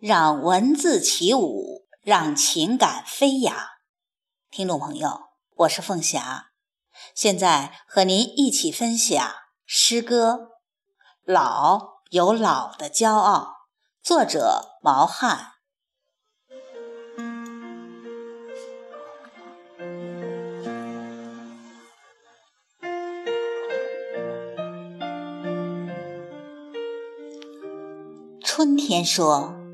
让文字起舞，让情感飞扬。听众朋友，我是凤霞，现在和您一起分享诗歌《老有老的骄傲》，作者毛汉。春天说。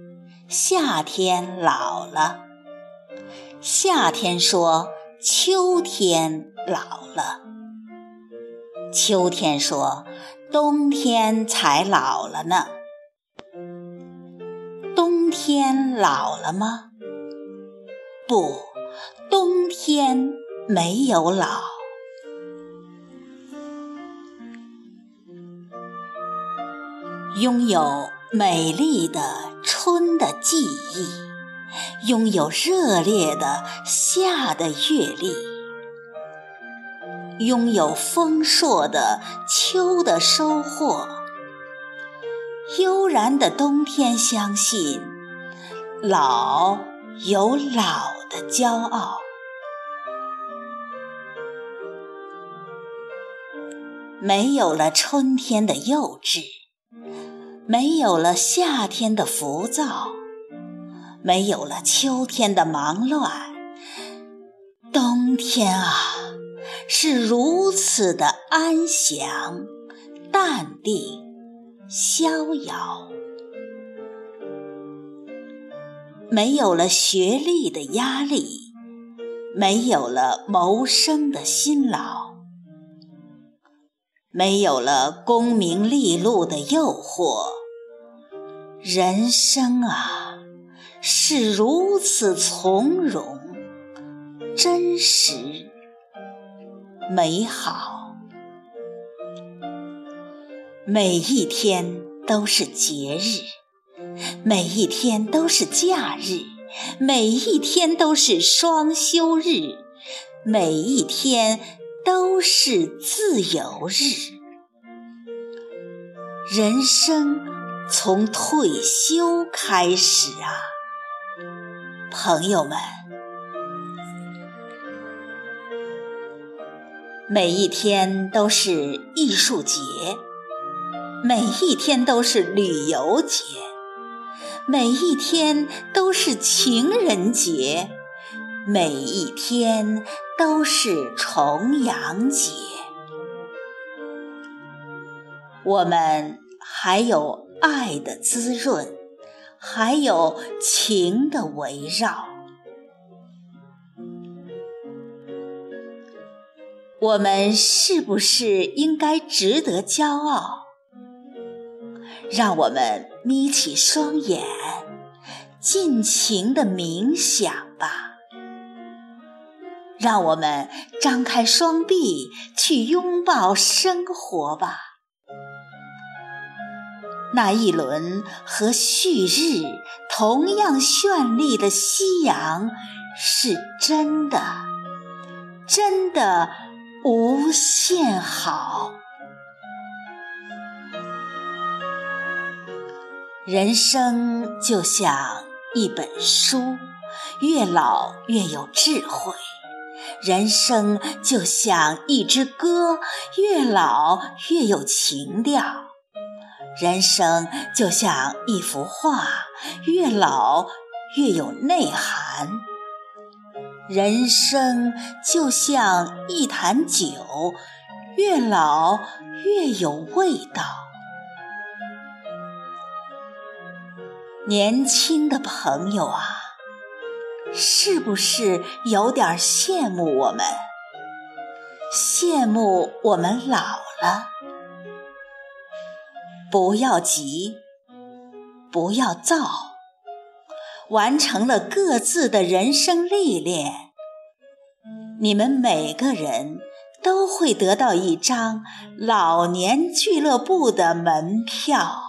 夏天老了，夏天说秋天老了，秋天说冬天才老了呢。冬天老了吗？不，冬天没有老。拥有美丽的。春的记忆，拥有热烈的夏的阅历，拥有丰硕的秋的收获，悠然的冬天，相信老有老的骄傲，没有了春天的幼稚。没有了夏天的浮躁，没有了秋天的忙乱，冬天啊，是如此的安详、淡定、逍遥。没有了学历的压力，没有了谋生的辛劳。没有了功名利禄的诱惑，人生啊是如此从容、真实、美好。每一天都是节日，每一天都是假日，每一天都是双休日，每一天。都是自由日，人生从退休开始啊，朋友们，每一天都是艺术节，每一天都是旅游节，每一天都是情人节。每一天都是重阳节，我们还有爱的滋润，还有情的围绕。我们是不是应该值得骄傲？让我们眯起双眼，尽情的冥想吧。让我们张开双臂去拥抱生活吧。那一轮和旭日同样绚丽的夕阳，是真的，真的无限好。人生就像一本书，越老越有智慧。人生就像一支歌，越老越有情调；人生就像一幅画，越老越有内涵；人生就像一坛酒，越老越有味道。年轻的朋友啊！是不是有点羡慕我们？羡慕我们老了？不要急，不要躁，完成了各自的人生历练，你们每个人都会得到一张老年俱乐部的门票。